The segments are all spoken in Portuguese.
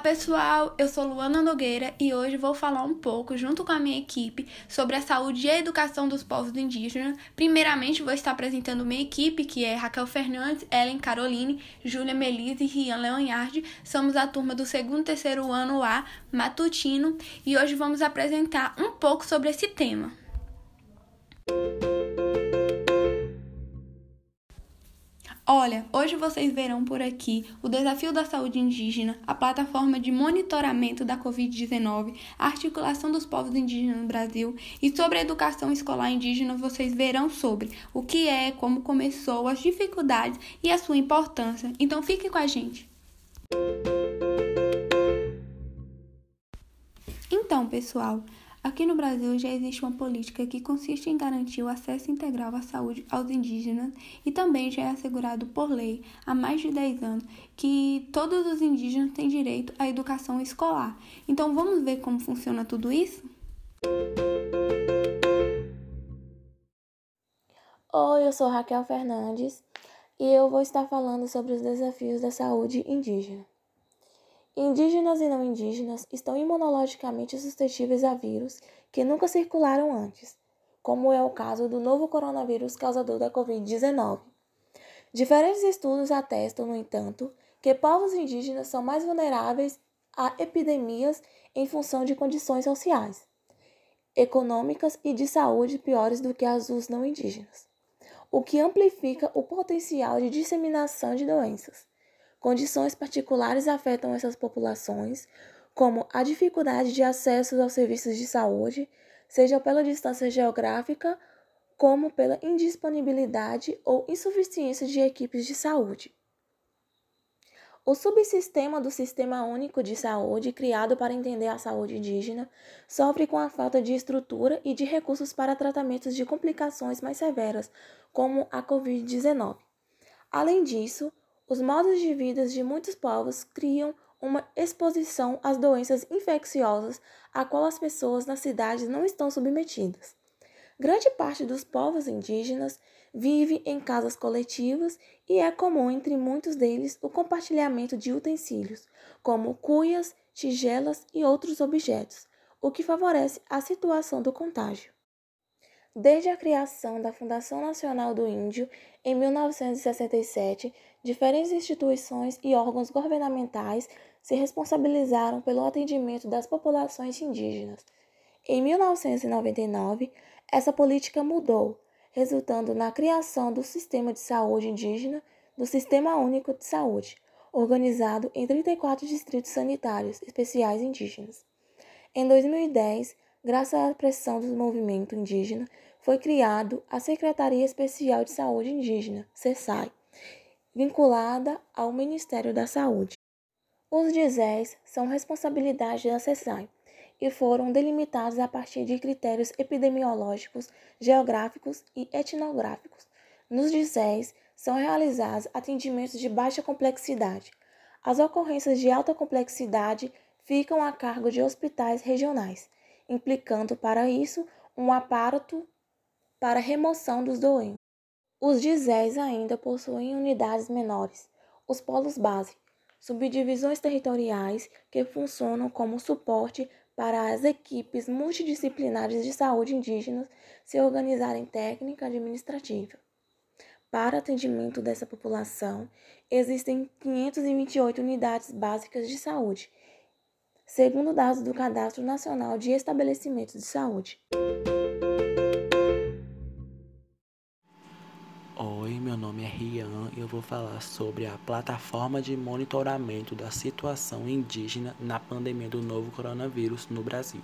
pessoal, eu sou Luana Nogueira e hoje vou falar um pouco, junto com a minha equipe, sobre a saúde e a educação dos povos indígenas. Primeiramente, vou estar apresentando minha equipe, que é Raquel Fernandes, Ellen Caroline, Júlia Melise e Rian Leonhardi. Somos a turma do segundo e terceiro ano A, matutino, e hoje vamos apresentar um pouco sobre esse tema. Olha, hoje vocês verão por aqui o desafio da saúde indígena, a plataforma de monitoramento da Covid-19, a articulação dos povos indígenas no Brasil e sobre a educação escolar indígena vocês verão sobre o que é, como começou, as dificuldades e a sua importância. Então fique com a gente. Então, pessoal, Aqui no Brasil já existe uma política que consiste em garantir o acesso integral à saúde aos indígenas e também já é assegurado por lei há mais de 10 anos que todos os indígenas têm direito à educação escolar. Então vamos ver como funciona tudo isso? Oi, eu sou Raquel Fernandes e eu vou estar falando sobre os desafios da saúde indígena. Indígenas e não indígenas estão imunologicamente suscetíveis a vírus que nunca circularam antes, como é o caso do novo coronavírus causador da Covid-19. Diferentes estudos atestam, no entanto, que povos indígenas são mais vulneráveis a epidemias em função de condições sociais, econômicas e de saúde piores do que as dos não indígenas, o que amplifica o potencial de disseminação de doenças. Condições particulares afetam essas populações, como a dificuldade de acesso aos serviços de saúde, seja pela distância geográfica, como pela indisponibilidade ou insuficiência de equipes de saúde. O subsistema do Sistema Único de Saúde, criado para entender a saúde indígena, sofre com a falta de estrutura e de recursos para tratamentos de complicações mais severas, como a Covid-19. Além disso, os modos de vida de muitos povos criam uma exposição às doenças infecciosas a qual as pessoas nas cidades não estão submetidas. Grande parte dos povos indígenas vive em casas coletivas e é comum entre muitos deles o compartilhamento de utensílios, como cuias, tigelas e outros objetos, o que favorece a situação do contágio. Desde a criação da Fundação Nacional do Índio, em 1967, diferentes instituições e órgãos governamentais se responsabilizaram pelo atendimento das populações indígenas. Em 1999, essa política mudou, resultando na criação do Sistema de Saúde Indígena do Sistema Único de Saúde, organizado em 34 distritos sanitários especiais indígenas. Em 2010, graças à pressão do movimento indígena, foi criado a Secretaria Especial de Saúde Indígena, CESAI, vinculada ao Ministério da Saúde. Os DISES são responsabilidade da CESAI e foram delimitados a partir de critérios epidemiológicos, geográficos e etnográficos. Nos DISES são realizados atendimentos de baixa complexidade. As ocorrências de alta complexidade ficam a cargo de hospitais regionais implicando para isso um aparato para remoção dos doentes. Os DISEs ainda possuem unidades menores, os polos base, subdivisões territoriais que funcionam como suporte para as equipes multidisciplinares de saúde indígenas se organizarem técnica administrativa. Para atendimento dessa população, existem 528 unidades básicas de saúde segundo dados do Cadastro Nacional de Estabelecimentos de Saúde. Oi, meu nome é Rian e eu vou falar sobre a plataforma de monitoramento da situação indígena na pandemia do novo coronavírus no Brasil.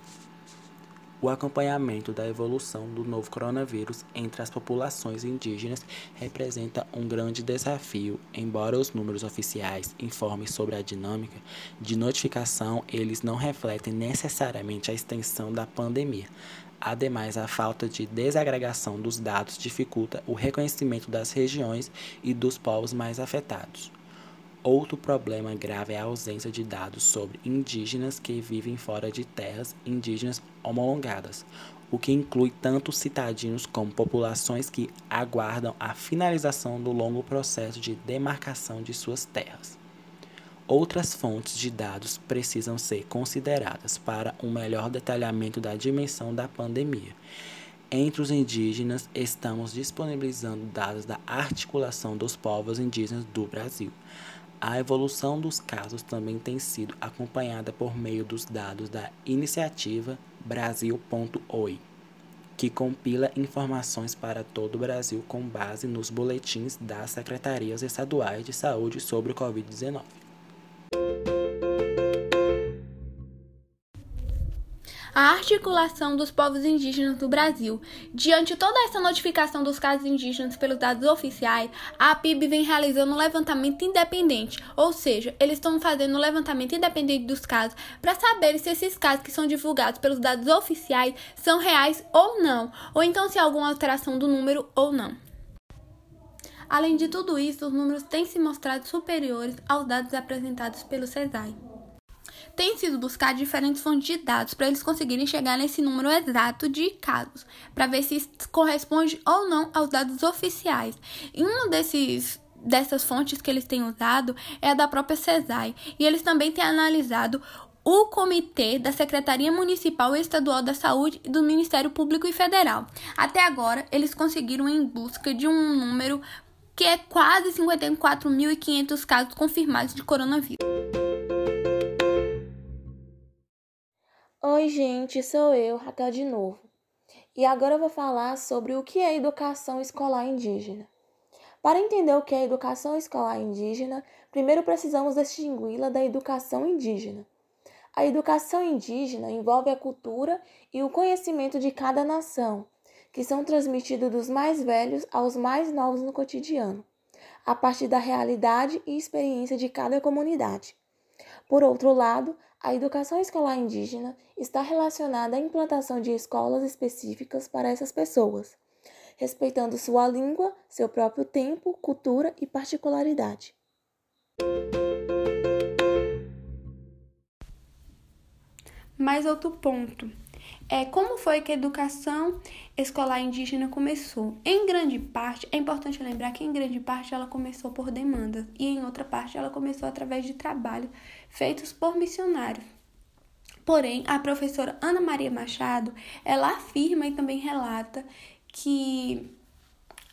O acompanhamento da evolução do novo coronavírus entre as populações indígenas representa um grande desafio, embora os números oficiais informem sobre a dinâmica de notificação, eles não refletem necessariamente a extensão da pandemia. Ademais, a falta de desagregação dos dados dificulta o reconhecimento das regiões e dos povos mais afetados. Outro problema grave é a ausência de dados sobre indígenas que vivem fora de terras indígenas homologadas, o que inclui tanto citadinos como populações que aguardam a finalização do longo processo de demarcação de suas terras. Outras fontes de dados precisam ser consideradas para um melhor detalhamento da dimensão da pandemia. Entre os indígenas, estamos disponibilizando dados da articulação dos povos indígenas do Brasil. A evolução dos casos também tem sido acompanhada por meio dos dados da iniciativa Brasil.oi, que compila informações para todo o Brasil com base nos boletins das secretarias estaduais de saúde sobre o Covid-19. A articulação dos povos indígenas do Brasil. Diante de toda essa notificação dos casos indígenas pelos dados oficiais, a PIB vem realizando um levantamento independente, ou seja, eles estão fazendo um levantamento independente dos casos para saber se esses casos que são divulgados pelos dados oficiais são reais ou não, ou então se há alguma alteração do número ou não. Além de tudo isso, os números têm se mostrado superiores aos dados apresentados pelo CESAI tem sido buscar diferentes fontes de dados para eles conseguirem chegar nesse número exato de casos, para ver se corresponde ou não aos dados oficiais. E um desses dessas fontes que eles têm usado é a da própria CESAI, e eles também têm analisado o comitê da Secretaria Municipal e Estadual da Saúde e do Ministério Público e Federal. Até agora, eles conseguiram em busca de um número que é quase 54.500 casos confirmados de coronavírus. Oi, gente, sou eu, Raquel de novo. E agora eu vou falar sobre o que é educação escolar indígena. Para entender o que é educação escolar indígena, primeiro precisamos distingui-la da educação indígena. A educação indígena envolve a cultura e o conhecimento de cada nação, que são transmitidos dos mais velhos aos mais novos no cotidiano, a partir da realidade e experiência de cada comunidade. Por outro lado, a educação escolar indígena está relacionada à implantação de escolas específicas para essas pessoas, respeitando sua língua, seu próprio tempo, cultura e particularidade. Mais outro ponto é como foi que a educação escolar indígena começou. Em grande parte, é importante lembrar que em grande parte ela começou por demandas e em outra parte ela começou através de trabalhos feitos por missionários. Porém, a professora Ana Maria Machado, ela afirma e também relata que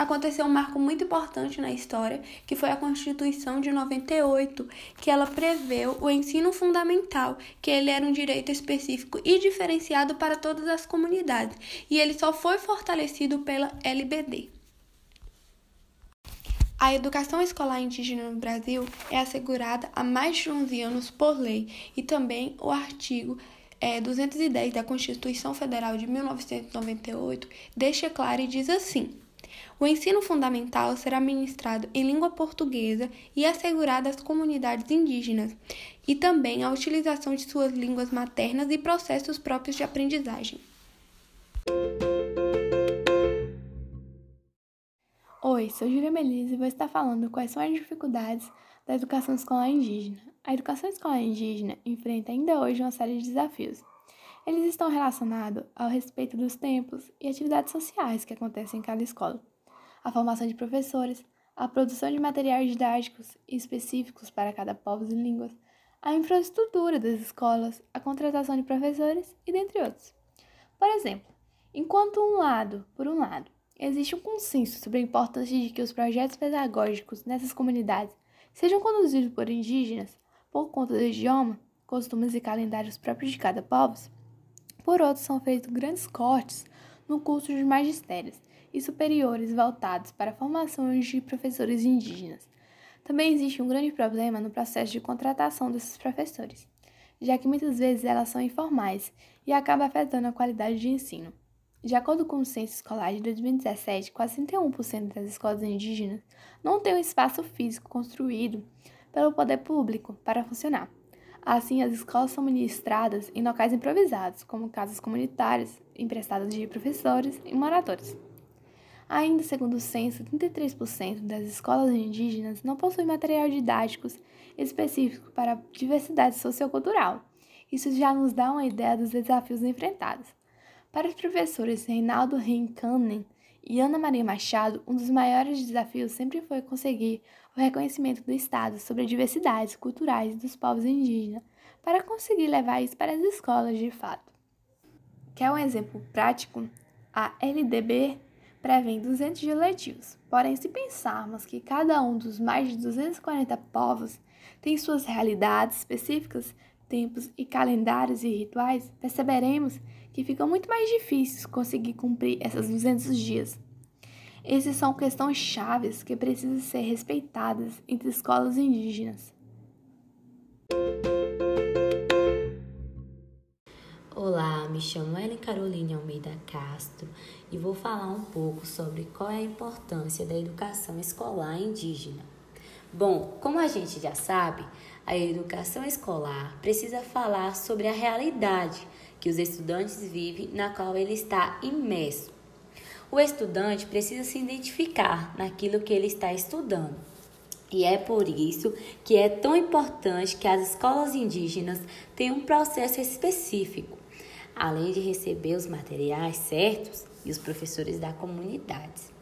aconteceu um marco muito importante na história, que foi a Constituição de 98, que ela preveu o ensino fundamental, que ele era um direito específico e diferenciado para todas as comunidades, e ele só foi fortalecido pela LBD. A educação escolar indígena no Brasil é assegurada há mais de 11 anos por lei e também o artigo é, 210 da Constituição Federal de 1998 deixa claro e diz assim: o ensino fundamental será ministrado em língua portuguesa e assegurado às comunidades indígenas, e também a utilização de suas línguas maternas e processos próprios de aprendizagem. Oi, sou Júlia Melise e vou estar falando quais são as dificuldades da educação escolar indígena. A educação escolar indígena enfrenta ainda hoje uma série de desafios. Eles estão relacionados ao respeito dos tempos e atividades sociais que acontecem em cada escola a formação de professores, a produção de materiais didáticos específicos para cada povo e línguas, a infraestrutura das escolas, a contratação de professores e dentre outros. Por exemplo, enquanto um lado, por um lado, existe um consenso sobre a importância de que os projetos pedagógicos nessas comunidades sejam conduzidos por indígenas por conta do idioma, costumes e calendários próprios de cada povo, por outro são feitos grandes cortes no curso de magistérios e superiores voltados para a formação de professores indígenas. Também existe um grande problema no processo de contratação desses professores, já que muitas vezes elas são informais e acaba afetando a qualidade de ensino. De acordo com o censo escolar de 2017, quase 31% das escolas indígenas não têm um espaço físico construído pelo poder público para funcionar. Assim, as escolas são ministradas em locais improvisados, como casas comunitárias, emprestadas de professores e moradores. Ainda segundo o censo, 33% das escolas indígenas não possuem material didáticos específico para a diversidade sociocultural. Isso já nos dá uma ideia dos desafios enfrentados. Para os professores Reinaldo Reinkanen e Ana Maria Machado, um dos maiores desafios sempre foi conseguir o reconhecimento do Estado sobre as diversidades culturais dos povos indígenas, para conseguir levar isso para as escolas de fato. Quer um exemplo prático? A LDB prevê 200 dialetivos, porém, se pensarmos que cada um dos mais de 240 povos tem suas realidades específicas, tempos e calendários e rituais, perceberemos que fica muito mais difícil conseguir cumprir essas 200 dias. Essas são questões chaves que precisam ser respeitadas entre escolas indígenas. Olá, me chamo Ellen Caroline Almeida Castro e vou falar um pouco sobre qual é a importância da educação escolar indígena. Bom, como a gente já sabe, a educação escolar precisa falar sobre a realidade que os estudantes vivem na qual ele está imerso. O estudante precisa se identificar naquilo que ele está estudando. E é por isso que é tão importante que as escolas indígenas tenham um processo específico, além de receber os materiais certos e os professores da comunidade.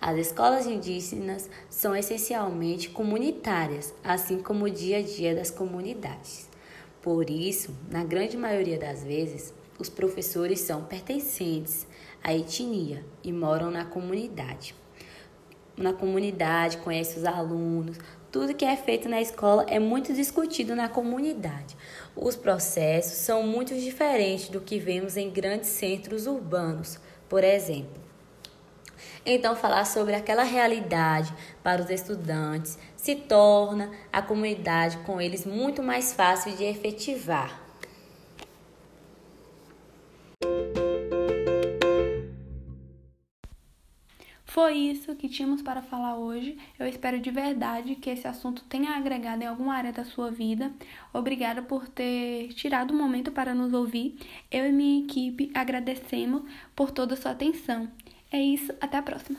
As escolas indígenas são essencialmente comunitárias, assim como o dia a dia das comunidades. Por isso, na grande maioria das vezes, os professores são pertencentes à etnia e moram na comunidade. Na comunidade, conhece os alunos, tudo que é feito na escola é muito discutido na comunidade. Os processos são muito diferentes do que vemos em grandes centros urbanos, por exemplo. Então, falar sobre aquela realidade para os estudantes se torna a comunidade com eles muito mais fácil de efetivar. Foi isso que tínhamos para falar hoje. Eu espero de verdade que esse assunto tenha agregado em alguma área da sua vida. Obrigada por ter tirado um momento para nos ouvir. Eu e minha equipe agradecemos por toda a sua atenção. É isso, até a próxima.